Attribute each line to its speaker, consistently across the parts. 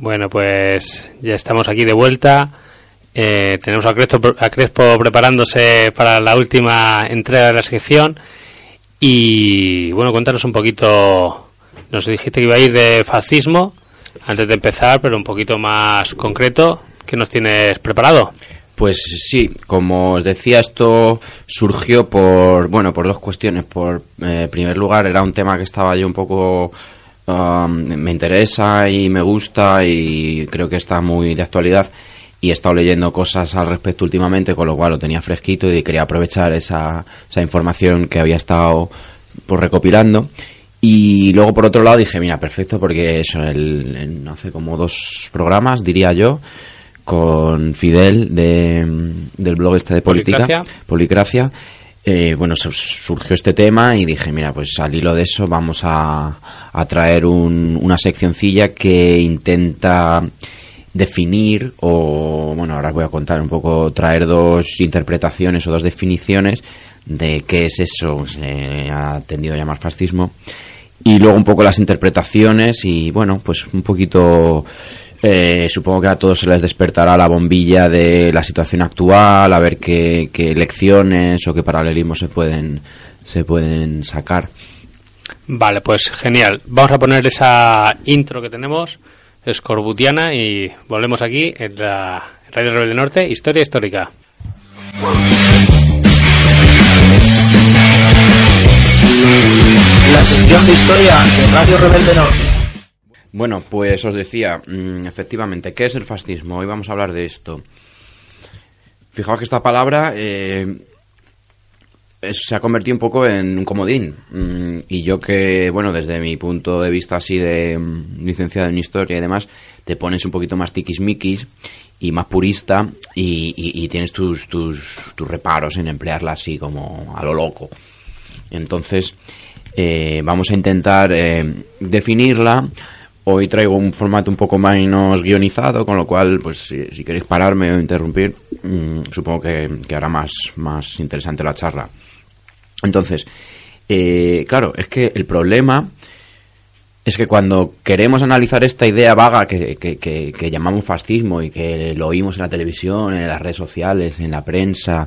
Speaker 1: Bueno, pues ya estamos aquí de vuelta. Eh, tenemos a Crespo, a Crespo preparándose para la última entrega de la sección. Y bueno, cuéntanos un poquito. Nos dijiste que iba a ir de fascismo antes de empezar, pero un poquito más concreto. ¿Qué nos tienes preparado?
Speaker 2: Pues sí, como os decía, esto surgió por, bueno, por dos cuestiones. Por eh, primer lugar, era un tema que estaba yo un poco um, me interesa y me gusta y creo que está muy de actualidad y he estado leyendo cosas al respecto últimamente, con lo cual lo tenía fresquito y quería aprovechar esa, esa información que había estado por recopilando. Y luego por otro lado dije, mira, perfecto, porque eso, el, hace como dos programas, diría yo, con Fidel de, del blog este de política,
Speaker 1: Policracia.
Speaker 2: Policracia, eh, bueno, su- surgió este tema y dije, mira, pues al hilo de eso vamos a, a traer un- una seccioncilla que intenta definir o, bueno, ahora os voy a contar un poco, traer dos interpretaciones o dos definiciones de qué es eso, que se ha tendido a llamar fascismo, y luego un poco las interpretaciones y, bueno, pues un poquito... Eh, supongo que a todos se les despertará la bombilla de la situación actual, a ver qué, qué lecciones o qué paralelismos se pueden, se pueden sacar.
Speaker 1: Vale, pues genial. Vamos a poner esa intro que tenemos, escorbutiana, y volvemos aquí en la Radio Rebelde Norte, Historia Histórica.
Speaker 3: La sección de historia de Radio Rebelde Norte.
Speaker 2: Bueno, pues os decía, mm, efectivamente, ¿qué es el fascismo? Hoy vamos a hablar de esto. Fijaos que esta palabra eh, se ha convertido un poco en un comodín. Mm, y yo que, bueno, desde mi punto de vista así de mm, licenciado en historia y demás, te pones un poquito más tiquismiquis y más purista y, y- y tienes tus, tus, tus reparos en emplearla así como a lo loco. Entonces, eh, vamos a intentar eh, definirla. Hoy traigo un formato un poco menos guionizado, con lo cual, pues si, si queréis pararme o interrumpir, mm, supongo que, hará más, más interesante la charla. Entonces, eh, claro, es que el problema es que cuando queremos analizar esta idea vaga que, que- que- que llamamos fascismo y que lo oímos en la televisión, en las redes sociales, en la prensa,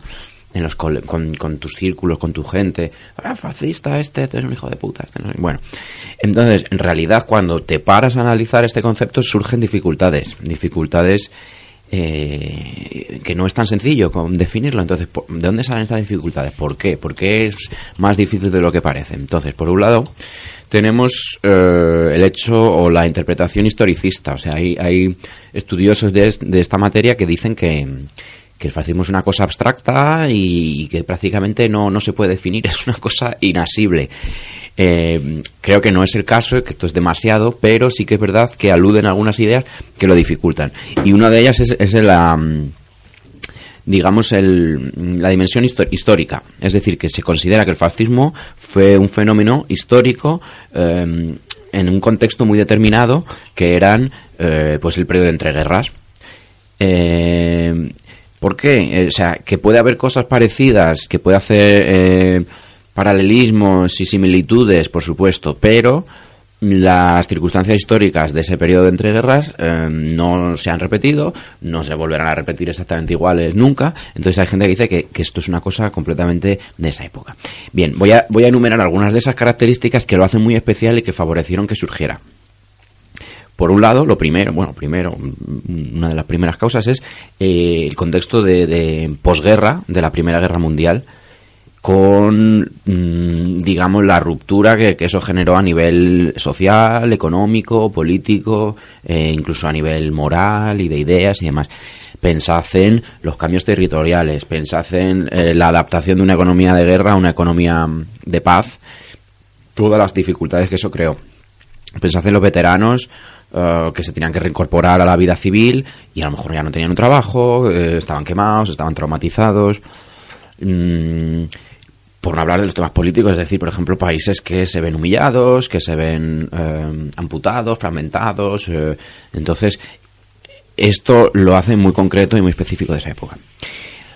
Speaker 2: en los con, con tus círculos, con tu gente, ah, fascista este, este es un hijo de puta, este no sé". bueno, entonces en realidad cuando te paras a analizar este concepto surgen dificultades, dificultades eh, que no es tan sencillo definirlo. Entonces, ¿por- ¿de dónde salen estas dificultades? ¿Por qué? ¿Por qué es más difícil de lo que parece? Entonces, por un lado, tenemos eh, el hecho o la interpretación historicista. O sea, hay, hay estudiosos de, de esta materia que dicen que, que el fascismo es una cosa abstracta y, que prácticamente no, no se puede definir, es una cosa inasible. Eh, creo que no es el caso, que esto es demasiado, pero sí que es verdad que aluden a algunas ideas que lo dificultan. Y una de ellas es, es la, mm, digamos, el, la dimensión histórica. Es decir, que se considera que el fascismo fue un fenómeno histórico eh, en un contexto muy determinado, que eran eh, pues el periodo de entreguerras. Eh, ¿Por qué? Eh, o sea, que puede haber cosas parecidas, que puede hacer eh, paralelismos y similitudes, por supuesto, pero las circunstancias históricas de ese periodo de entreguerras eh, no se han repetido, no se volverán a repetir exactamente iguales nunca. Entonces hay gente que dice que, que esto es una cosa completamente de esa época. Bien, voy a, voy a enumerar algunas de esas características que lo hacen muy especial y que favorecieron que surgiera. Por un lado, lo primero, bueno, primero, mm, una de las primeras causas es eh, el contexto de, de posguerra de la Primera Guerra Mundial, con, mm, digamos, la ruptura que, eso generó a nivel social, económico, político, eh, incluso a nivel moral y de ideas y demás. Pensad en los cambios territoriales, pensad en eh, la adaptación de una economía de guerra a una economía mm, de paz, todas las dificultades que eso creó. Pensad en los veteranos eh, que se tenían que reincorporar a la vida civil y a lo mejor ya no tenían un trabajo, eh, estaban quemados, estaban traumatizados. Mm, por no hablar de los temas políticos, es decir, por ejemplo, países que se ven humillados, que se ven eh, amputados, fragmentados. entonces, esto lo hace muy concreto y muy específico de esa época.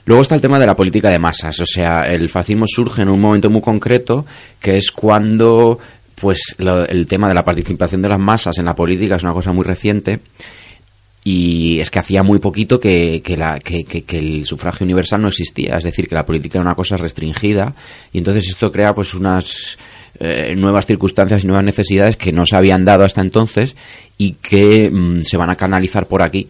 Speaker 2: Luego está el tema de la política de masas, o sea, el fascismo surge en un momento muy concreto, que es cuando pues el tema de la participación de las masas en la política es una cosa muy reciente y es que hacía muy poquito que, la, que, el sufragio universal no existía, es decir, que la política era una cosa restringida y entonces esto crea pues unas eh, nuevas circunstancias y nuevas necesidades que no se habían dado hasta entonces y que mm, se van a canalizar por aquí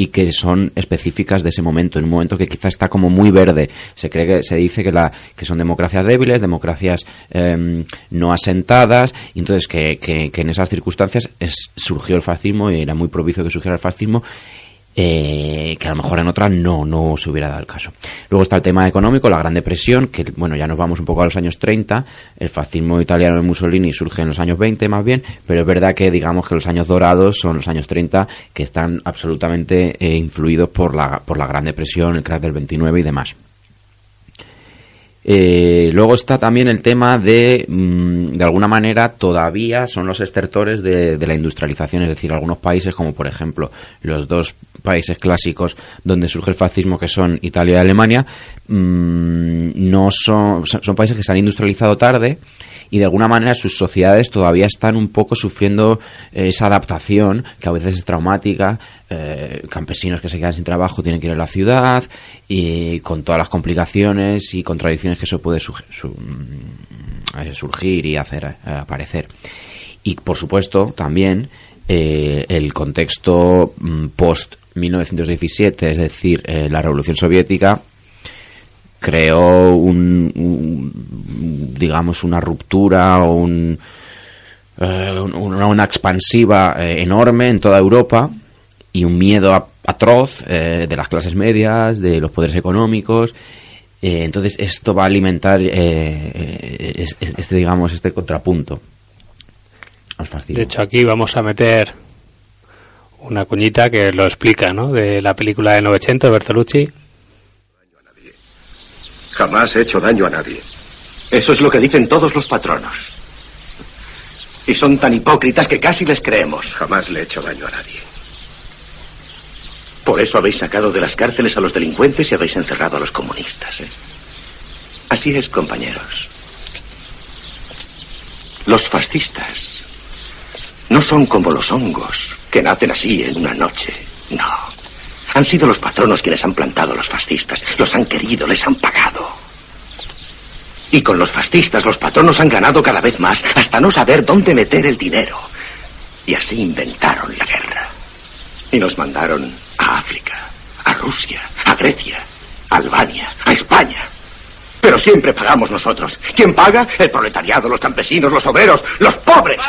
Speaker 2: y que son específicas de ese momento, en un momento que quizá está como muy verde. Se cree que se dice que, la, que son democracias débiles, democracias em, no asentadas, y entonces que, que, que, en esas circunstancias es, surgió el fascismo y era muy propicio que surgiera el fascismo eh, que a lo mejor en otras no, no se hubiera dado el caso. Luego está el tema económico, la Gran Depresión, que bueno, ya nos vamos un poco a los años 30, el fascismo italiano de Mussolini surge en los años 20 más bien, pero es verdad que digamos que los años dorados son los años 30 que están absolutamente eh, influidos por la, por la Gran Depresión, el crash del 29 y demás. Eh, luego está también el tema de, mm, de alguna manera, todavía son los estertores de, la industrialización, es decir, algunos países como por ejemplo los dos países clásicos donde surge el fascismo, que son Italia y Alemania, mm, no son, son países que se han industrializado tarde y de alguna manera sus sociedades todavía están un poco sufriendo eh, esa adaptación que a veces es traumática. Eh, campesinos que se quedan sin trabajo tienen que ir a la ciudad y con todas las complicaciones y contradicciones que eso puede mm, eh, surgir y hacer aparecer. Y por supuesto también el contexto mm, post 1917, es decir, la Revolución Soviética, creó un, digamos una ruptura o un, eh, una, expansiva eh, enorme en toda Europa y un miedo atroz eh, de las clases medias, de los poderes económicos. entonces esto va a alimentar este, digamos este contrapunto.
Speaker 1: De hecho aquí vamos a meter una cuñita que lo explica, ¿no? De la película de Novecento de Bertolucci
Speaker 4: Jamás he hecho daño a nadie. Eso es lo que dicen todos los patronos. Y son tan hipócritas que casi les creemos. Jamás le he hecho daño a nadie. Por eso habéis sacado de las cárceles a los delincuentes y habéis encerrado a los comunistas. ¿eh? Así es, compañeros. Los fascistas no son como los hongos, que nacen así en una noche. No. Han sido los patronos quienes han plantado a los fascistas. Los han querido, les han pagado. Y con los fascistas los patronos han ganado cada vez más hasta no saber dónde meter el dinero. Y así inventaron la guerra. Y nos mandaron a África, a Rusia, a Grecia, a Albania, a España. Pero siempre pagamos nosotros. ¿Quién paga? El proletariado, los campesinos, los obreros, los pobres.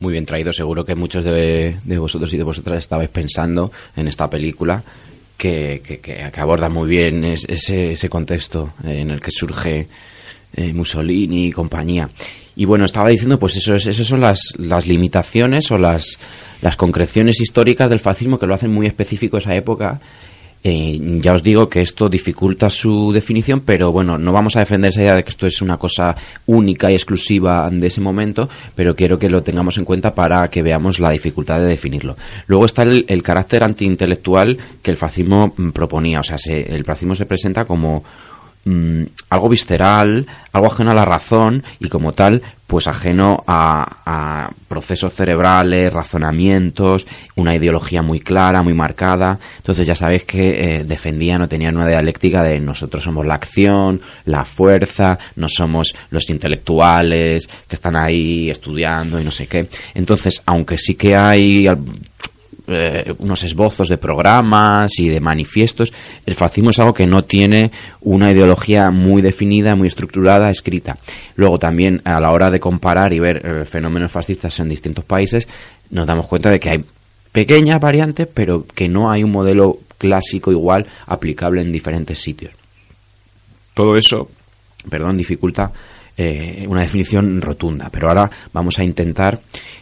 Speaker 2: Muy bien traído. Seguro que muchos de, vosotros y de vosotras estabais pensando en esta película que, que, aborda muy bien ese, ese, contexto en el que surge eh, Mussolini y compañía. Y bueno, estaba diciendo, pues eso, es, esas son las, las limitaciones o las, las concreciones históricas del fascismo que lo hacen muy específico esa época eh, ya os digo que esto dificulta su definición, pero bueno, no vamos a defender esa idea de que esto es una cosa única y exclusiva de ese momento, pero quiero que lo tengamos en cuenta para que veamos la dificultad de definirlo. Luego está el, el carácter antiintelectual que el fascismo mm, proponía, o sea, el fascismo se presenta como Mm, algo visceral, algo ajeno a la razón y como tal, pues ajeno a, procesos cerebrales, razonamientos, una ideología muy clara, muy marcada. Entonces ya sabéis que eh, defendían o tenían una dialéctica de nosotros somos la acción, la fuerza, no somos los intelectuales que están ahí estudiando y no sé qué. Entonces, aunque sí que hay eh, unos esbozos de programas y de manifiestos, el fascismo es algo que no tiene una ideología muy definida, muy estructurada, escrita. Luego también a la hora de comparar y ver eh, fenómenos fascistas en distintos países, nos damos cuenta de que hay pequeñas variantes, pero que no hay un modelo clásico igual aplicable en diferentes sitios. Todo eso perdón, dificulta eh, una definición rotunda, pero ahora vamos a intentar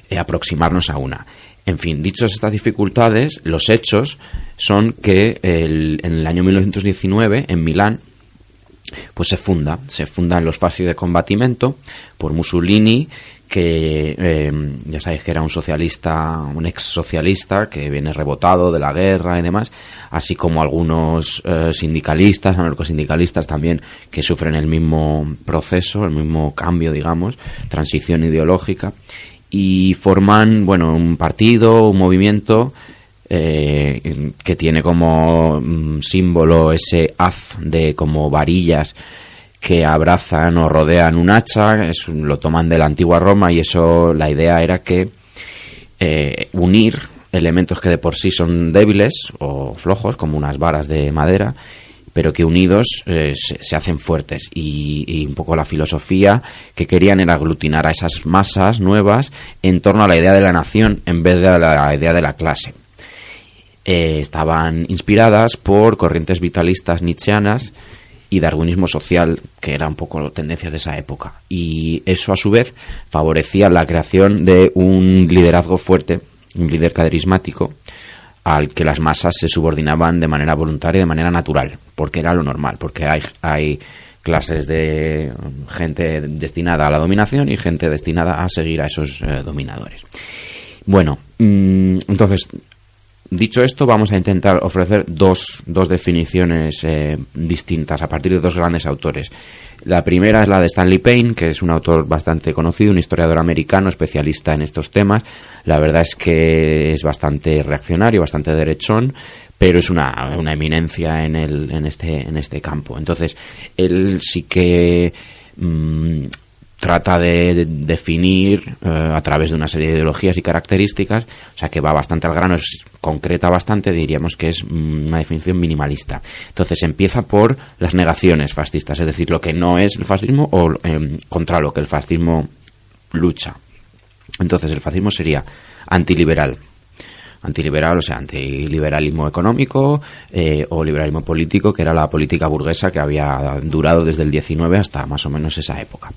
Speaker 2: eh, aproximarnos a una. En fin, dichas estas dificultades, los hechos son que en el año 1919, en Milán, pues se funda, se fundan los fasci de combatimiento por Mussolini, que eh, ya sabéis que era un socialista, un ex socialista que viene rebotado de la guerra y demás, así como algunos eh, sindicalistas, anarcosindicalistas también que sufren el mismo proceso, el mismo cambio, digamos, transición ideológica y forman, bueno, un partido, un movimiento eh, que tiene como mm, símbolo ese haz de como varillas que abrazan o rodean un hacha, lo toman de la antigua Roma y eso la idea era que eh, unir elementos que de por sí son débiles o flojos, como unas varas de madera, pero que unidos eh, se, hacen fuertes. Y, y, un poco la filosofía que querían era aglutinar a esas masas nuevas en torno a la idea de la nación en vez de a la idea de la clase. Eh, estaban inspiradas por corrientes vitalistas nietzscheanas y darwinismo social, que eran un poco tendencias de esa época. Y eso, a su vez, favorecía la creación de un liderazgo fuerte, un líder carismático, al que las masas se subordinaban de manera voluntaria, de manera natural, porque era lo normal, porque hay, hay clases de gente destinada a la dominación y gente destinada a seguir a esos eh, dominadores. Bueno, mm, entonces Dicho esto, vamos a intentar ofrecer dos, dos definiciones eh, distintas a partir de dos grandes autores. La primera es la de Stanley Payne, que es un autor bastante conocido, un historiador americano especialista en estos temas. La verdad es que es bastante reaccionario, bastante derechón, pero es una, una eminencia en, el, en, este, en este campo. Entonces, él sí que mm, trata de, definir eh, a través de una serie de ideologías y características, o sea que va bastante al grano, es concreta bastante, diríamos que es mm, una definición minimalista. Entonces empieza por las negaciones fascistas, es decir, lo que no es el fascismo o em, contra lo que el fascismo lucha. Entonces el fascismo sería antiliberal, antiliberal, o sea, antiliberalismo económico eh, o liberalismo político, que era la política burguesa que había durado desde el 19 hasta más o menos esa época.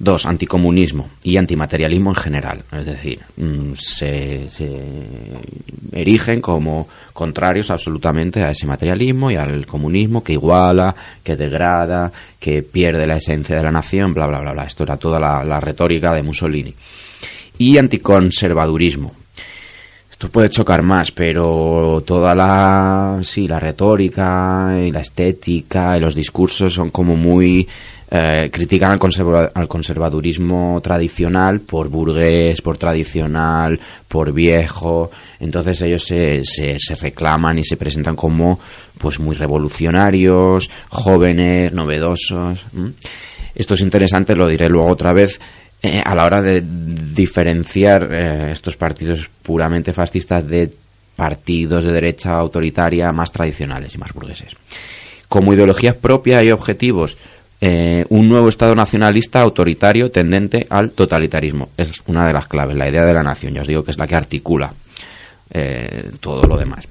Speaker 2: Dos, anticomunismo y antimaterialismo en general. Es decir, mm, se, erigen como contrarios absolutamente a ese materialismo y al comunismo que iguala, que degrada, que pierde la esencia de la nación, bla, bla, bla, bla. Esto era toda la, la retórica de Mussolini. Y anticonservadurismo. Esto puede chocar más, pero toda la, sí, la retórica y la estética y los discursos son como muy eh, critican al, al, conservadurismo tradicional por burgués, por tradicional, por viejo. Entonces ellos se, se, reclaman y se presentan como pues muy revolucionarios, jóvenes, novedosos. Esto es interesante, lo diré luego otra vez. Eh, a la hora de diferenciar eh, estos partidos puramente fascistas de partidos de derecha autoritaria más tradicionales y más burgueses. Como ideologías propias y objetivos, eh, un nuevo Estado nacionalista autoritario tendente al totalitarismo. Es una de las claves, la idea de la nación. Ya os digo que es la que articula todo lo demás.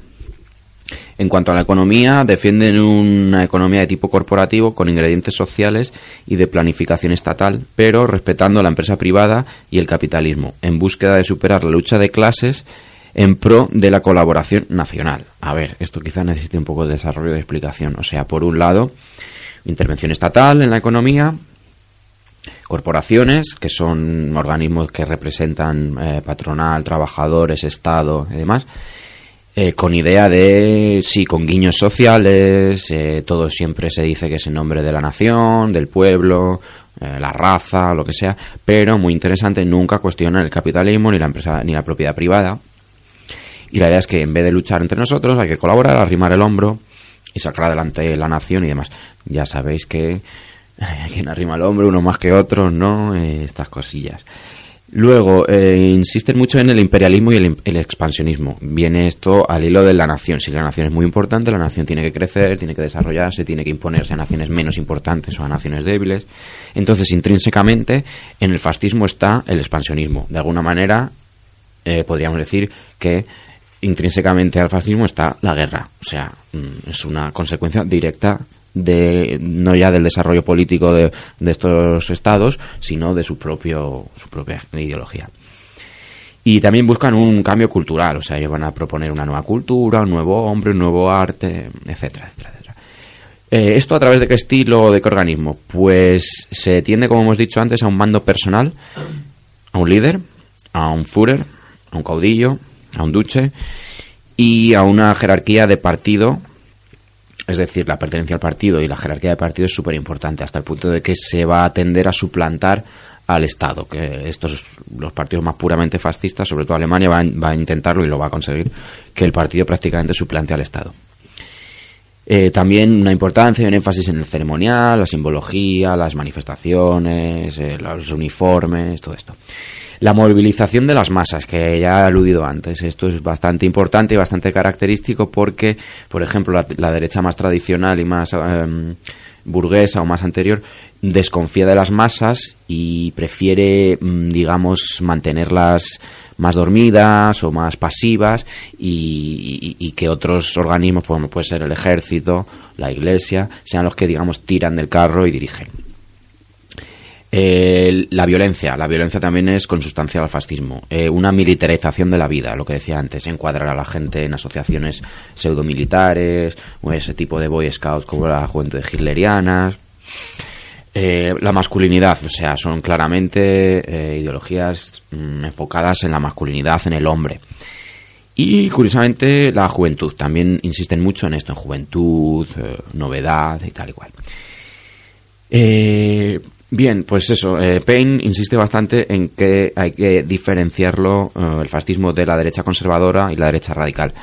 Speaker 2: En cuanto a la economía, defienden una economía de tipo corporativo con ingredientes sociales y de planificación estatal, pero respetando la empresa privada y el capitalismo, en búsqueda de superar la lucha de clases en pro de la colaboración nacional. A ver, esto quizá necesite un poco de desarrollo de explicación. O sea, por un lado, intervención estatal en la economía, corporaciones, que son organismos que representan eh, patronal, trabajadores, Estado y demás, eh, con idea de, sí, con guiños sociales, eh, todo siempre se dice que es en nombre de la nación, del pueblo, la raza, lo que sea, pero muy interesante, nunca cuestionan el capitalismo ni la empresa ni la propiedad privada. Y la idea es que en vez de luchar entre nosotros hay que colaborar, arrimar el hombro y sacar adelante la nación y demás. Ya sabéis que hay quien arrima el hombro, uno más que otro, ¿no? Eh, estas cosillas. Luego, eh, insisten mucho en el imperialismo y el, expansionismo. Viene esto al hilo de la nación. Si la nación es muy importante, la nación tiene que crecer, tiene que desarrollarse, tiene que imponerse a naciones menos importantes o a naciones débiles. Entonces, intrínsecamente, en el fascismo está el expansionismo. De alguna manera, eh, podríamos decir que intrínsecamente al fascismo está la guerra. O sea, mm, es una consecuencia directa de no ya del desarrollo político de, de estos estados, sino de su propio su propia ideología. Y también buscan un cambio cultural, o sea, ellos van a proponer una nueva cultura, un nuevo hombre, un nuevo arte, etcétera, etcétera. Eh, ¿Esto a través de qué estilo de qué organismo? Pues se tiende, como hemos dicho antes, a un mando personal, a un líder, a un Führer, a un caudillo, a un duce y a una jerarquía de partido. Es decir, la pertenencia al partido y la jerarquía de partido es súper importante, hasta el punto de que se va a tender a suplantar al Estado, que estos los partidos más puramente fascistas, sobre todo Alemania, va a, va a intentarlo y lo va a conseguir, que el partido prácticamente suplante al Estado. Eh, también una importancia y un énfasis en el ceremonial, la simbología, las manifestaciones, eh, los uniformes, todo esto. La movilización de las masas, que ya he aludido antes. Esto es bastante importante y bastante característico porque, por ejemplo, la, derecha más tradicional y más eh, burguesa o más anterior desconfía de las masas y prefiere, mm, digamos, mantenerlas más dormidas o más pasivas y, y- y que otros organismos, como puede ser el ejército, la iglesia, sean los que, digamos, tiran del carro y dirigen. Eh, la violencia. La violencia también es consustancial al fascismo. Eh, una militarización de la vida, lo que decía antes, encuadrar a la gente en asociaciones pseudomilitares o ese tipo de boy scouts como la juventud hitlerianas. Eh, la masculinidad, o sea, son claramente ideologías mm, enfocadas en la masculinidad, en el hombre. Y curiosamente la juventud, también insisten mucho en esto, en juventud, novedad y tal y cual. Eh, bien, pues eso, eh, Payne insiste bastante en que hay que diferenciarlo, eh, el fascismo, de la derecha conservadora y la derecha radical.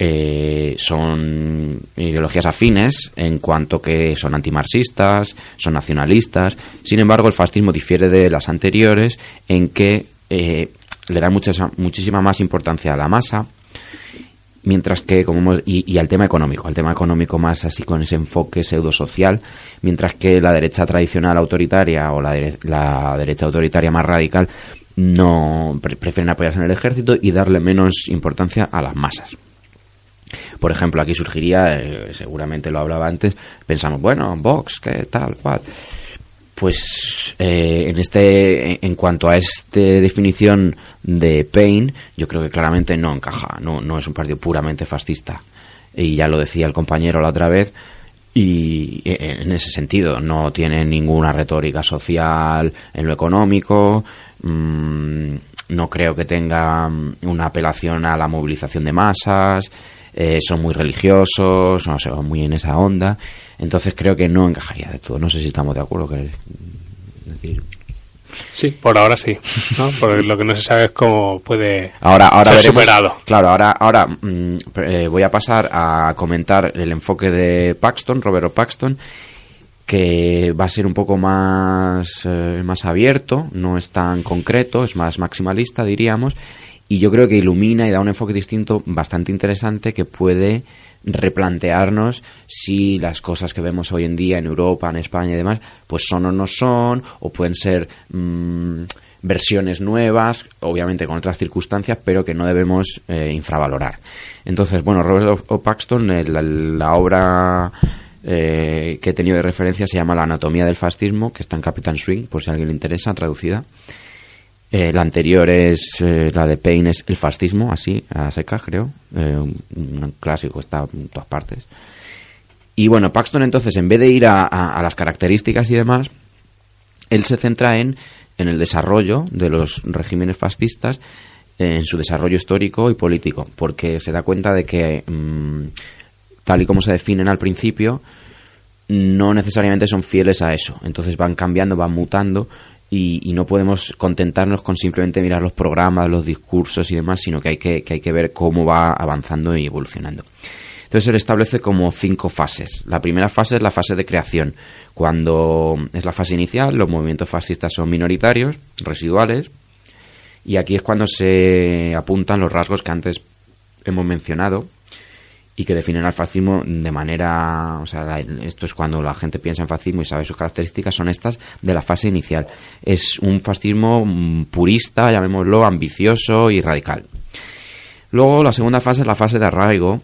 Speaker 2: Eh, son ideologías afines en cuanto que son antimarxistas, son nacionalistas. Sin embargo, el fascismo difiere de las anteriores en que eh, le da mucha, muchísima más importancia a la masa, mientras que como hemos- y, y al tema económico, al tema económico más así con ese enfoque pseudosocial, mientras que la derecha tradicional autoritaria o la, dere- la derecha autoritaria más radical no pre- prefieren apoyarse en el ejército y darle menos importancia a las masas. Por ejemplo, aquí surgiría, eh, seguramente lo hablaba antes, pensamos, bueno, Vox, ¿qué tal, cual? Pues eh, en este, en- cuanto a esta definición de Payne, yo creo que claramente no encaja, no, no es un partido puramente fascista. Y ya lo decía el compañero la otra vez, y eh, en ese sentido no tiene ninguna retórica social en lo económico, mm, no creo que tenga mm, una apelación a la movilización de masas, eh, son muy religiosos, no sé, muy en esa onda, entonces creo que no encajaría de todo. No sé si estamos de acuerdo. ¿queréis decir?
Speaker 1: Sí, por ahora sí. ¿no? Porque lo que no se sabe es cómo puede
Speaker 2: Ahora, ahora
Speaker 1: ser
Speaker 2: veremos-
Speaker 1: superado.
Speaker 2: Claro, ahora, ahora mm, eh, voy a pasar a comentar el enfoque de Paxton, Roberto Paxton, que va a ser un poco más, eh, más abierto, no es tan concreto, es más maximalista, diríamos, y yo creo que ilumina y da un enfoque distinto bastante interesante que puede replantearnos si las cosas que vemos hoy en día en Europa, en España y demás, pues son o no son, o pueden ser mm, versiones nuevas, obviamente con otras circunstancias, pero que no debemos eh, infravalorar. Entonces, bueno, Robert O. Paxton, la, la obra eh, que he tenido de referencia se llama La anatomía del fascismo, que está en Capitán Swing, por si a alguien le interesa, traducida. Eh, la anterior es eh, la de Payne, es El fascismo, así, a seca, creo. Eh, un, un clásico, está en todas partes. Y bueno, Paxton entonces, en vez de ir a, a- a las características y demás, él se centra en, en el desarrollo de los regímenes fascistas, en su desarrollo histórico y político, porque se da cuenta de que, mm, tal y como se definen al principio, no necesariamente son fieles a eso. Entonces van cambiando, van mutando y, no podemos contentarnos con simplemente mirar los programas, los discursos y demás, sino que hay que, que hay que ver cómo va avanzando y evolucionando. Entonces él establece como cinco fases. La primera fase es la fase de creación. Cuando es la fase inicial, los movimientos fascistas son minoritarios, residuales, y aquí es cuando se apuntan los rasgos que antes hemos mencionado y que definen al fascismo de manera, o sea, esto es cuando la gente piensa en fascismo y sabe sus características, son estas de la fase inicial. Es un fascismo mm, purista, llamémoslo, ambicioso y radical. Luego la segunda fase es la fase de arraigo,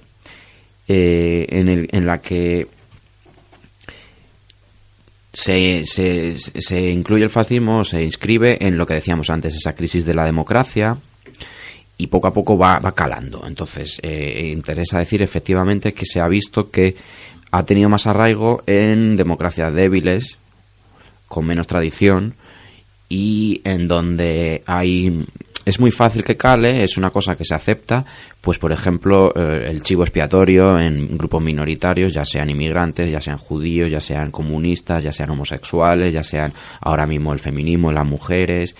Speaker 2: eh, en, el- en la que se, se, se incluye el fascismo, se inscribe en lo que decíamos antes, esa crisis de la democracia, y poco a poco va, va calando. Entonces, eh, interesa decir efectivamente que se ha visto que ha tenido más arraigo en democracias débiles, con menos tradición, y en donde hay es muy fácil que cale, es una cosa que se acepta, pues por ejemplo eh, el chivo expiatorio en grupos minoritarios, ya sean inmigrantes, ya sean judíos, ya sean comunistas, ya sean homosexuales, ya sean ahora mismo el feminismo, las mujeres.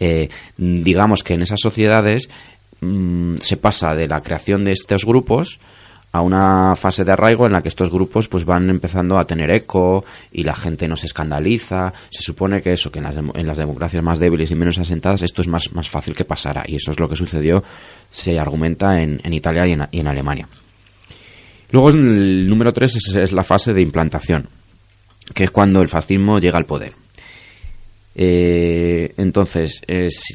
Speaker 2: Eh, digamos que en esas sociedades mm, se pasa de la creación de estos grupos a una fase de arraigo en la que estos grupos pues van empezando a tener eco y la gente no se escandaliza. Se supone que eso, que en las, en las democracias más débiles y menos asentadas esto es más, más fácil que pasara y eso es lo que sucedió, se argumenta en, en Italia y en, en, Alemania. Luego el número tres es, es, la fase de implantación, que es cuando el fascismo llega al poder. Eh, entonces,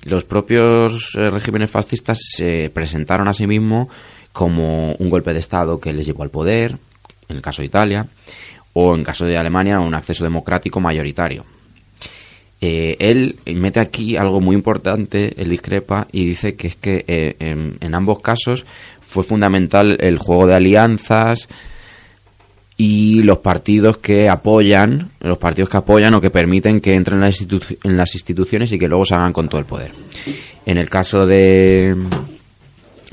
Speaker 2: los propios eh, regímenes fascistas se presentaron a sí mismos como un golpe de Estado que les llevó al poder, en el caso de Italia, o en caso de Alemania, un acceso democrático mayoritario. Eh, él mete aquí algo muy importante, él discrepa y dice que es que eh, en, ambos casos fue fundamental el juego de alianzas y los partidos que apoyan, los partidos que apoyan o que permiten que entren en las, en las instituciones y que luego se hagan con todo el poder. En el caso de,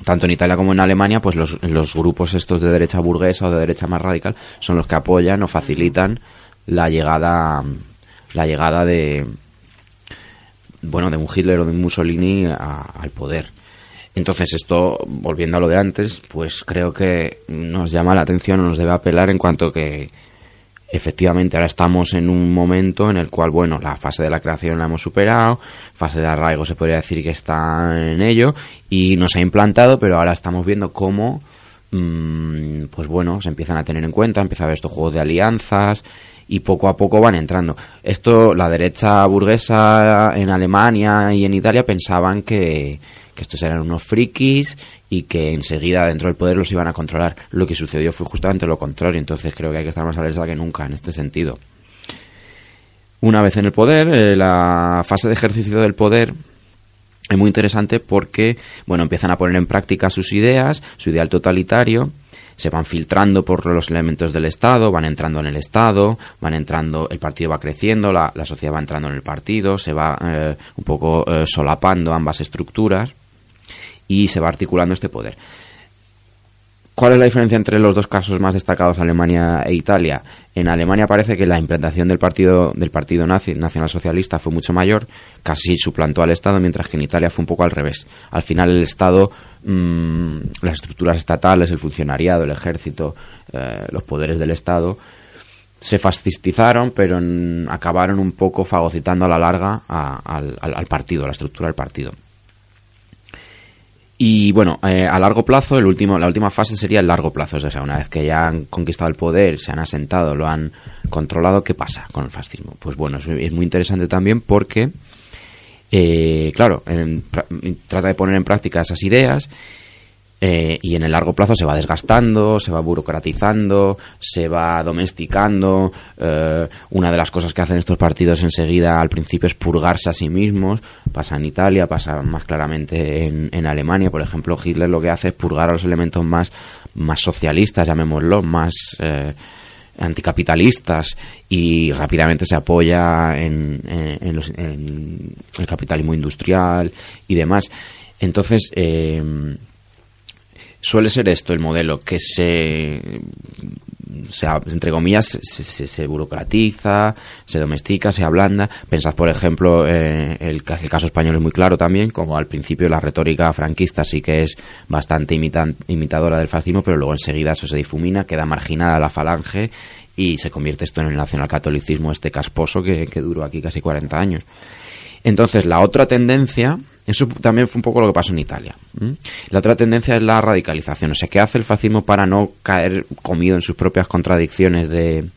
Speaker 2: tanto en Italia como en Alemania, pues los, los, grupos estos de derecha burguesa o de derecha más radical son los que apoyan o facilitan la llegada la llegada de bueno de un Hitler o de un Mussolini a, al poder. Entonces esto, volviendo a lo de antes, pues creo que nos llama la atención o nos debe apelar en cuanto que efectivamente ahora estamos en un momento en el cual, bueno, la fase de la creación la hemos superado, fase de arraigo se podría decir que está en ello y nos ha implantado, pero ahora estamos viendo cómo, mmm, pues bueno, se empiezan a tener en cuenta, empieza a haber estos juegos de alianzas y poco a poco van entrando. Esto, la derecha burguesa en Alemania y en Italia pensaban que, que estos eran unos frikis y que enseguida dentro del poder los iban a controlar. Lo que sucedió fue justamente lo contrario, entonces creo que hay que estar más alerta que nunca en este sentido. Una vez en el poder, eh, la fase de ejercicio del poder es muy interesante porque, bueno, empiezan a poner en práctica sus ideas, su ideal totalitario, se van filtrando por los elementos del Estado, van entrando en el Estado, van entrando, el partido va creciendo, la, la sociedad va entrando en el partido, se va eh, un poco eh, solapando ambas estructuras y se va articulando este poder. ¿Cuál es la diferencia entre los dos casos más destacados, Alemania e Italia? En Alemania parece que la implantación del partido del partido nazi, nacionalsocialista fue mucho mayor, casi suplantó al Estado, mientras que en Italia fue un poco al revés. Al final el Estado, mmm, las estructuras estatales, el funcionariado, el ejército, eh, los poderes del Estado, se fascistizaron, pero acabaron un poco fagocitando a la larga al, al partido, a la estructura del partido. Y bueno, eh, a largo plazo, el último, la última fase sería el largo plazo. O sea, una vez que ya han conquistado el poder, se han asentado, lo han controlado, ¿qué pasa con el fascismo? Pues bueno, es, muy interesante también porque, eh, claro, en, trata de poner en práctica esas ideas eh, y en el largo plazo se va desgastando, se va burocratizando, se va domesticando. Eh, una de las cosas que hacen estos partidos enseguida al principio es purgarse a sí mismos. Pasa en Italia, pasa más claramente en, en Alemania. Por ejemplo, Hitler lo que hace es purgar a los elementos más, más socialistas, llamémoslo, más... Eh, anticapitalistas y rápidamente se apoya en, en, en, los, en el capitalismo industrial y demás. Entonces, eh, suele ser esto el modelo, que se, se entre comillas, se, se, burocratiza, se domestica, se ablanda. Pensad, por ejemplo, eh, el, caso español es muy claro también, como al principio la retórica franquista sí que es bastante imitadora del fascismo, pero luego enseguida eso se difumina, queda marginada la falange y se convierte esto en el nacionalcatolicismo este casposo que, que duró aquí casi 40 años. Entonces, la otra tendencia eso también fue un poco lo que pasó en Italia. La otra tendencia es la radicalización. O sea, ¿qué hace el fascismo para no caer comido en sus propias contradicciones de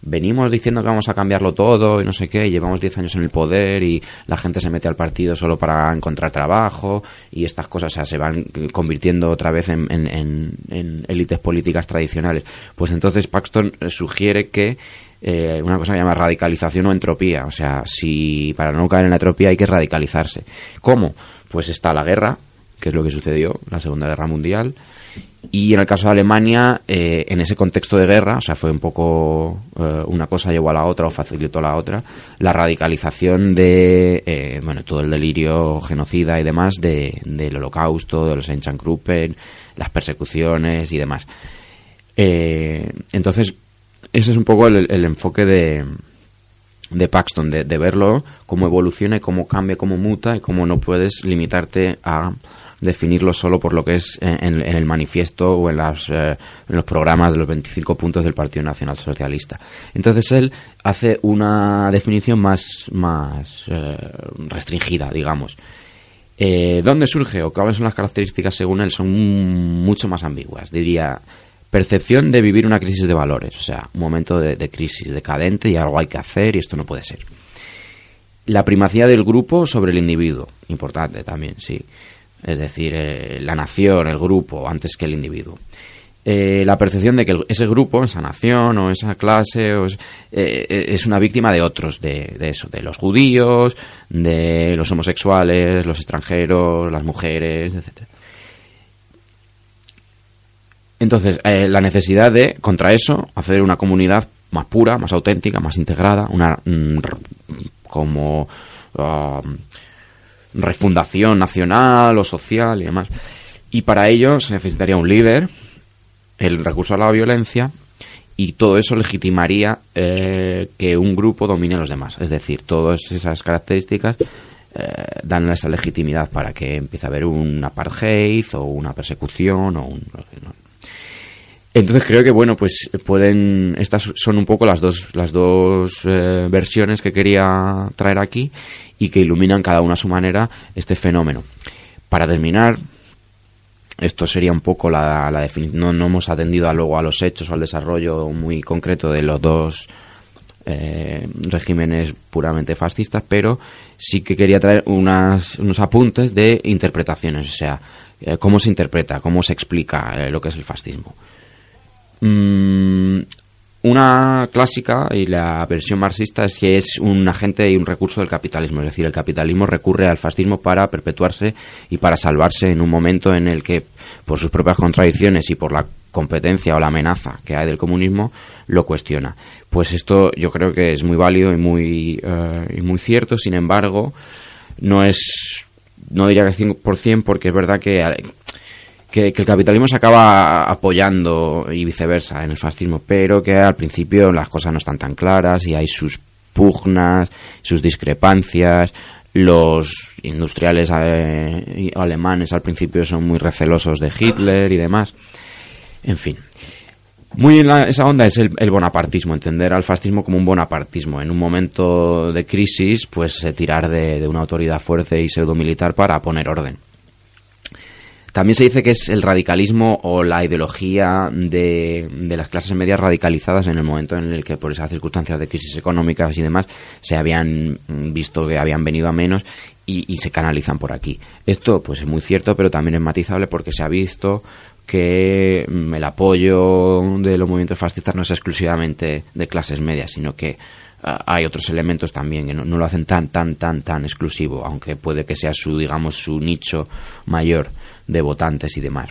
Speaker 2: venimos diciendo que vamos a cambiarlo todo y no sé qué, y llevamos 10 años en el poder y la gente se mete al partido solo para encontrar trabajo y estas cosas o sea, se van convirtiendo otra vez en, en élites políticas tradicionales. Pues entonces Paxton sugiere que eh, una cosa que se llama radicalización o entropía. O sea, si para no caer en la entropía hay que radicalizarse. ¿Cómo? Pues está la guerra, que es lo que sucedió, la Segunda Guerra Mundial. Y en el caso de Alemania, eh, en ese contexto de guerra, o sea, fue un poco eh, una cosa llevó a la otra o facilitó la otra, la radicalización de, bueno, todo el delirio genocida y demás de, del holocausto, de los Einsatzgruppen, las persecuciones y demás. entonces, ese es un poco el, enfoque de, de Paxton, de, de verlo, cómo evoluciona y cómo cambia, cómo muta y cómo no puedes limitarte a definirlo solo por lo que es en, el manifiesto o en, las, eh, los programas de los 25 puntos del Partido Nacional Socialista. Entonces él hace una definición más, más eh, restringida, digamos. Eh, ¿Dónde surge o cuáles son las características según él? Son mucho más ambiguas. Diría, percepción de vivir una crisis de valores, o sea, un momento de, de crisis decadente y algo hay que hacer y esto no puede ser. La primacía del grupo sobre el individuo, importante también, sí es decir, eh, la nación, el grupo, antes que el individuo. Eh, la percepción de que ese grupo, esa nación o esa clase eh, es, una víctima de otros, de, eso, de los judíos, de los homosexuales, los extranjeros, las mujeres, etc. Entonces, la necesidad de, contra eso, hacer una comunidad más pura, más auténtica, más integrada, una mm, como um, refundación nacional o social y demás. Y para ello se necesitaría un líder, el recurso a la violencia, y todo eso legitimaría eh, que un grupo domine a los demás. Es decir, todas esas características eh, dan esa legitimidad para que empiece a haber un apartheid o una persecución o un... Entonces creo que bueno pues pueden estas son un poco las dos las dos eh, versiones que quería traer aquí y que iluminan cada una a su manera este fenómeno. Para terminar, esto sería un poco la, definición. No, hemos atendido a, luego a los hechos o al desarrollo muy concreto de los dos eh, regímenes puramente fascistas, pero sí que quería traer unas, unos apuntes de interpretaciones, o sea, eh, cómo se interpreta, cómo se explica eh, lo que es el fascismo. Mm, una clásica y la versión marxista es que es un agente y un recurso del capitalismo, es decir, el capitalismo recurre al fascismo para perpetuarse y para salvarse en un momento en el que, por sus propias contradicciones y por la competencia o la amenaza que hay del comunismo, lo cuestiona. Pues esto yo creo que es muy válido y muy, eh, y muy cierto, sin embargo, no es, no diría que 100% porque es verdad que que, el capitalismo se acaba apoyando y viceversa en el fascismo, pero que al principio las cosas no están tan claras y hay sus pugnas, sus discrepancias. Los industriales eh, alemanes al principio son muy recelosos de Hitler y demás. En fin. Muy en esa onda es el, bonapartismo, entender al fascismo como un bonapartismo. En un momento de crisis, pues tirar de, de una autoridad fuerte y pseudo militar para poner orden. También se dice que es el radicalismo o la ideología de, las clases medias radicalizadas en el momento en el que por esas circunstancias de crisis económicas y demás se habían visto que habían venido a menos y, se canalizan por aquí. Esto pues es muy cierto, pero también es matizable porque se ha visto que mm, el apoyo de los movimientos fascistas no es exclusivamente de clases medias, sino que hay otros elementos también que no, no, lo hacen tan, tan, tan, tan exclusivo, aunque puede que sea su, digamos, su nicho mayor de votantes y demás.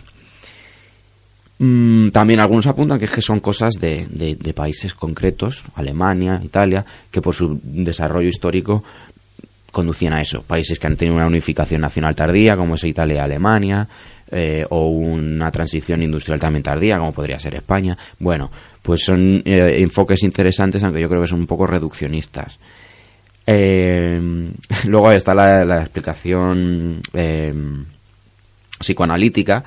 Speaker 2: Mm, también algunos apuntan que, es que son cosas de, de, países concretos, Alemania, Italia, que por su desarrollo histórico conducían a eso. Países que han tenido una unificación nacional tardía, como es Italia y Alemania, eh, o una transición industrial también tardía, como podría ser España. Bueno, pues son eh, enfoques interesantes, aunque yo creo que son un poco reduccionistas. Eh, luego está la, la explicación psicoanalítica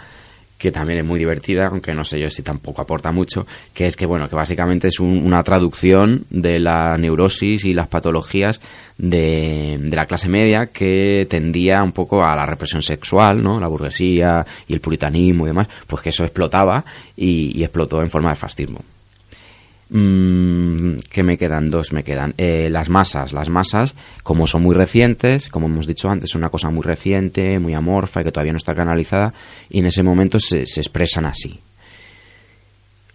Speaker 2: que también es muy divertida, aunque no sé yo si tampoco aporta mucho, que es que, bueno, que básicamente es una traducción de la neurosis y las patologías de, de, la clase media que tendía un poco a la represión sexual, ¿no? La burguesía y el puritanismo y demás, pues que eso explotaba y, y explotó en forma de fascismo. Mm, que me quedan dos, me quedan eh, las masas. Las masas, como son muy recientes, como hemos dicho antes, son una cosa muy reciente, muy amorfa y que todavía no está canalizada, y en ese momento se, expresan así.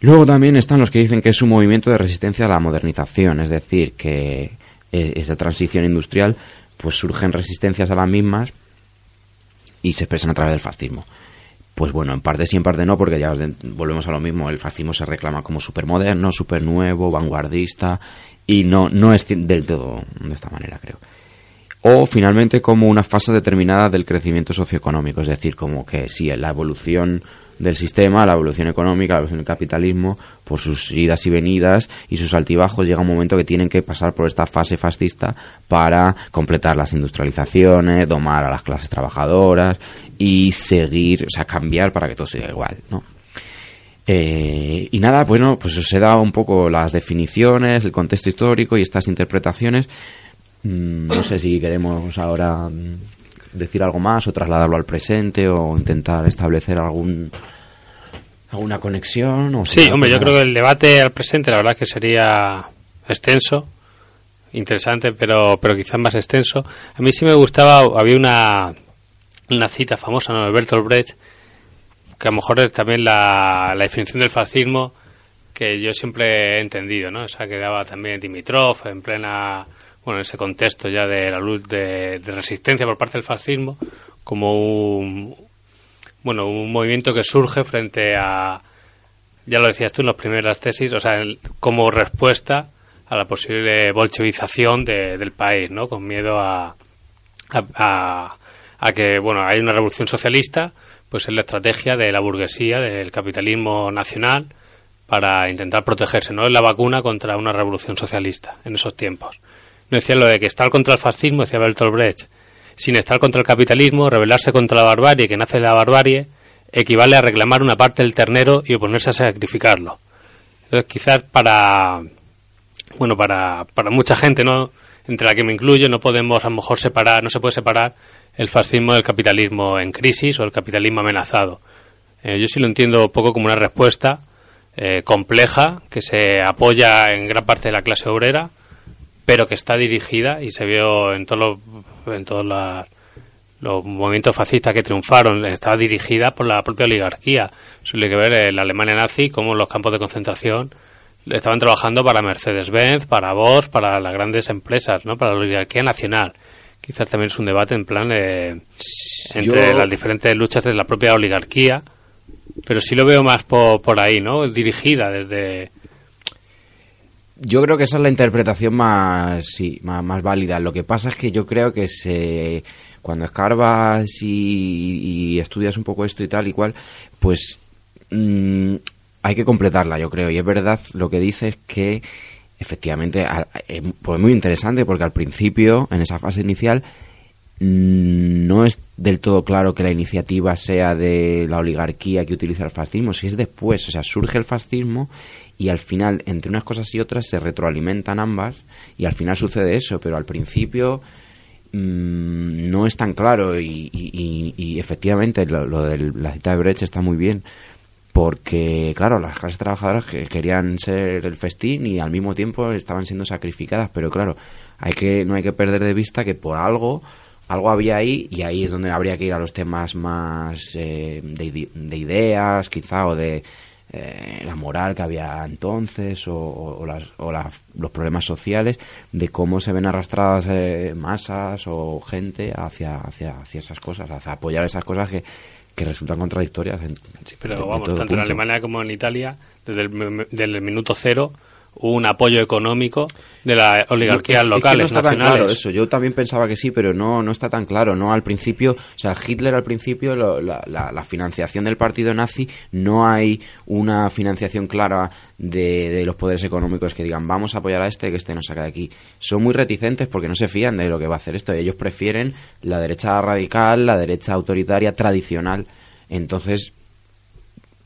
Speaker 2: Luego también están los que dicen que es un movimiento de resistencia a la modernización, es decir, que eh, esa transición industrial pues surgen resistencias a las mismas y se expresan a través del fascismo. Pues bueno, en parte sí, en parte no, porque ya volvemos a lo mismo. El fascismo se reclama como supermoderno, super nuevo, vanguardista, y no, no es del todo de esta manera, creo. O finalmente como una fase determinada del crecimiento socioeconómico, es decir, como que sí, la evolución del sistema, la evolución económica, la evolución del capitalismo, por sus idas y venidas y sus altibajos, llega un momento que tienen que pasar por esta fase fascista para completar las industrializaciones, domar a las clases trabajadoras y seguir, o sea, cambiar para que todo siga igual, ¿no? Eh, y nada, pues os he dado un poco las definiciones, el contexto histórico y estas interpretaciones. Mm, no sé si queremos ahora decir algo más o trasladarlo al presente o intentar establecer algún alguna conexión o
Speaker 1: sí hombre yo creo que el debate al presente la verdad que sería extenso interesante pero pero quizás más extenso. A mí sí me gustaba había una una cita famosa ¿no? de Bertolt Brecht que a lo mejor es también la, la definición del fascismo que yo siempre he entendido no esa que daba también Dimitrov en plena bueno, en ese contexto ya de la luz de, resistencia por parte del fascismo, como un, bueno, un movimiento que surge frente a, ya lo decías tú en las primeras tesis, o sea, como respuesta a la posible bolchevización del país, ¿no? Con miedo a, a, a, que, bueno, hay una revolución socialista, pues es la estrategia de la burguesía, del capitalismo nacional, para intentar protegerse, ¿no? Es la vacuna contra una revolución socialista en esos tiempos. No decía lo de que estar contra el fascismo, decía Bertolt Brecht, sin estar contra el capitalismo, rebelarse contra la barbarie que nace de la barbarie, equivale a reclamar una parte del ternero y oponerse a sacrificarlo. Entonces, quizás para, bueno, para, para mucha gente, ¿no? entre la que me incluyo, no podemos a lo mejor separar, no se puede separar el fascismo del capitalismo en crisis o el capitalismo amenazado. Eh, yo sí lo entiendo un poco como una respuesta eh, compleja que se apoya en gran parte de la clase obrera, pero que está dirigida y se vio en todos los, en todos los movimientos fascistas que triunfaron, estaba dirigida por la propia oligarquía. Suele que ver la Alemania nazi como los campos de concentración estaban trabajando para Mercedes-Benz, para Bosch, para las grandes empresas, ¿no? para la oligarquía nacional. Quizás también es un debate en plan de, entre las diferentes luchas de la propia oligarquía, pero sí lo veo más por, por ahí, ¿no? Dirigida desde
Speaker 2: yo creo que esa es la interpretación más, sí, más, válida. Lo que pasa es que yo creo que se, cuando escarbas y, estudias un poco esto y tal y cual, pues mm, hay que completarla, yo creo. Y es verdad lo que dices que efectivamente es pues muy interesante porque al principio, en esa fase inicial, mm, no es del todo claro que la iniciativa sea de la oligarquía que utiliza el fascismo, si es después, o sea, surge el fascismo y al final entre unas cosas y otras se retroalimentan ambas y al final sucede eso, pero al principio mm, no es tan claro y, y, efectivamente lo, de la cita de Brecht está muy bien porque claro, las clases trabajadoras querían ser el festín y al mismo tiempo estaban siendo sacrificadas, pero claro, hay que no hay que perder de vista que por algo algo había ahí y ahí es donde habría que ir a los temas más eh, de, ideas quizá o de eh, la moral que había entonces o, las, o los problemas sociales de cómo se ven arrastradas eh, masas o gente hacia, hacia, hacia esas cosas, hacia apoyar esas cosas que, que resultan contradictorias.
Speaker 1: sí, pero vamos, tanto en Alemania como en Italia, desde el minuto cero, un apoyo económico de la oligarquía local
Speaker 2: no está tan claro eso. Yo también pensaba que sí, pero no, no está tan claro. No al principio, o sea, Hitler al principio, la, la, financiación del partido nazi, no hay una financiación clara de, de, los poderes económicos que digan vamos a apoyar a este que este nos saca de aquí. Son muy reticentes porque no se fían de lo que va a hacer esto. Ellos prefieren la derecha radical, la derecha autoritaria tradicional. Entonces,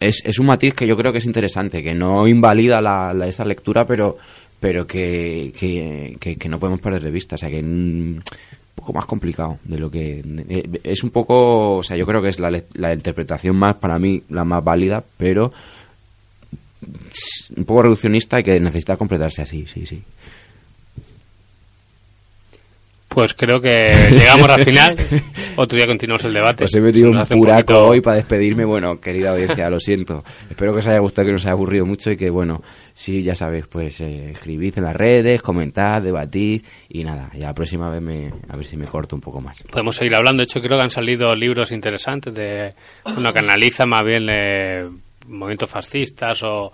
Speaker 2: es, es un matiz que yo creo que es interesante, que no invalida la, esa lectura, pero, pero que, que, no podemos perder de vista. O sea, que un poco más complicado de lo que. Eh, es un poco. O sea, yo creo que es la, la interpretación más, para mí, la más válida, pero un poco reduccionista y que necesita completarse así, sí, sí.
Speaker 1: Pues creo que llegamos al final. otro día continuamos el debate.
Speaker 2: Os he metido un puraco
Speaker 1: poquito-
Speaker 2: hoy para despedirme. Bueno, querida audiencia, lo siento. Espero que os haya gustado, que no os haya aburrido mucho y que, bueno, sí, ya sabéis, pues eh, escribid en las redes, comentad, debatid y nada, ya la próxima vez me, a ver si me corto un poco más.
Speaker 1: Podemos seguir hablando. De hecho, creo que han salido libros interesantes de uno que analiza más bien eh, movimientos fascistas o,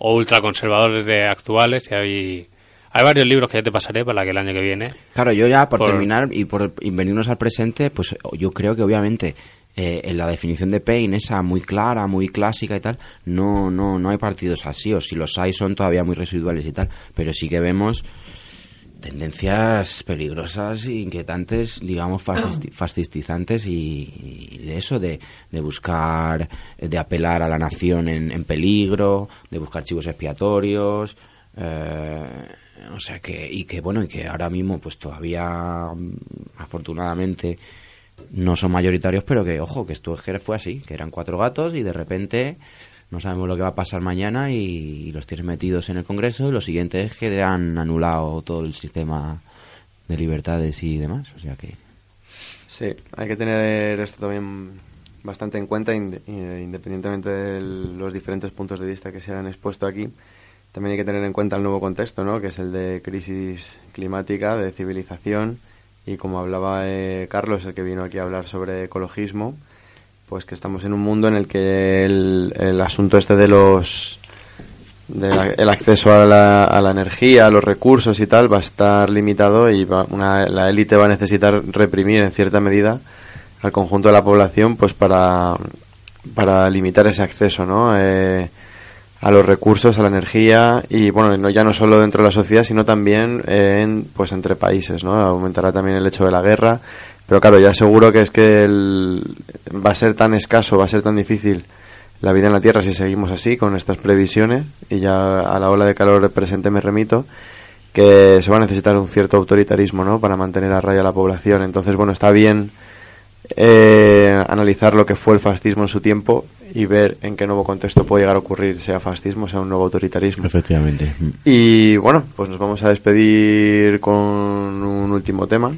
Speaker 1: o ultraconservadores de actuales. Y hay, hay varios libros que ya te pasaré para que el año que viene.
Speaker 2: Claro, yo ya por,
Speaker 1: Por-
Speaker 2: terminar y por y venirnos al presente, pues yo creo que obviamente eh, en la definición de Paine, esa muy clara, muy clásica y tal, no, no, no hay partidos así, o si los hay son todavía muy residuales y tal, pero sí que vemos tendencias peligrosas e inquietantes, digamos, fascisti- fascistizantes y, y de eso, de, de buscar, de apelar a la nación en, en peligro, de buscar chivos expiatorios, eh, o sea que, y que bueno, y que ahora mismo pues todavía, mm, afortunadamente, no son mayoritarios, pero que, ojo, que esto fue así, que eran cuatro gatos y de repente no sabemos lo que va a pasar mañana y los tienes metidos en el Congreso y lo siguiente es que han anulado todo el sistema de libertades y demás, o sea que...
Speaker 5: Sí, hay que tener esto también bastante en cuenta, eh, independientemente de los diferentes puntos de vista que se han expuesto aquí. También hay que tener en cuenta el nuevo contexto, ¿no? que es el de crisis climática, de civilización, y como hablaba eh, Carlos, el que vino aquí a hablar sobre ecologismo, pues que estamos en un mundo en el que el, el asunto este de los de la- el acceso a la, a la energía, a los recursos y tal va a estar limitado y va- una, la élite va a necesitar reprimir en cierta medida al conjunto de la población pues para, para limitar ese acceso ¿no? Eh, a los recursos, a la energía y bueno, no, ya no solo dentro de la sociedad sino también en, pues entre países, ¿no? aumentará también el hecho de la guerra pero claro, ya seguro que es que el- va a ser tan escaso, va a ser tan difícil la vida en la Tierra si seguimos así, con estas previsiones, y ya a la ola de calor presente me remito, que se va a necesitar un cierto autoritarismo, ¿no?, para mantener a raya a la población. Entonces, bueno, está bien eh, analizar lo que fue el fascismo en su tiempo y ver en qué nuevo contexto puede llegar a ocurrir, sea fascismo, sea un nuevo autoritarismo.
Speaker 2: Efectivamente.
Speaker 5: Y bueno, pues nos vamos a despedir con un último tema,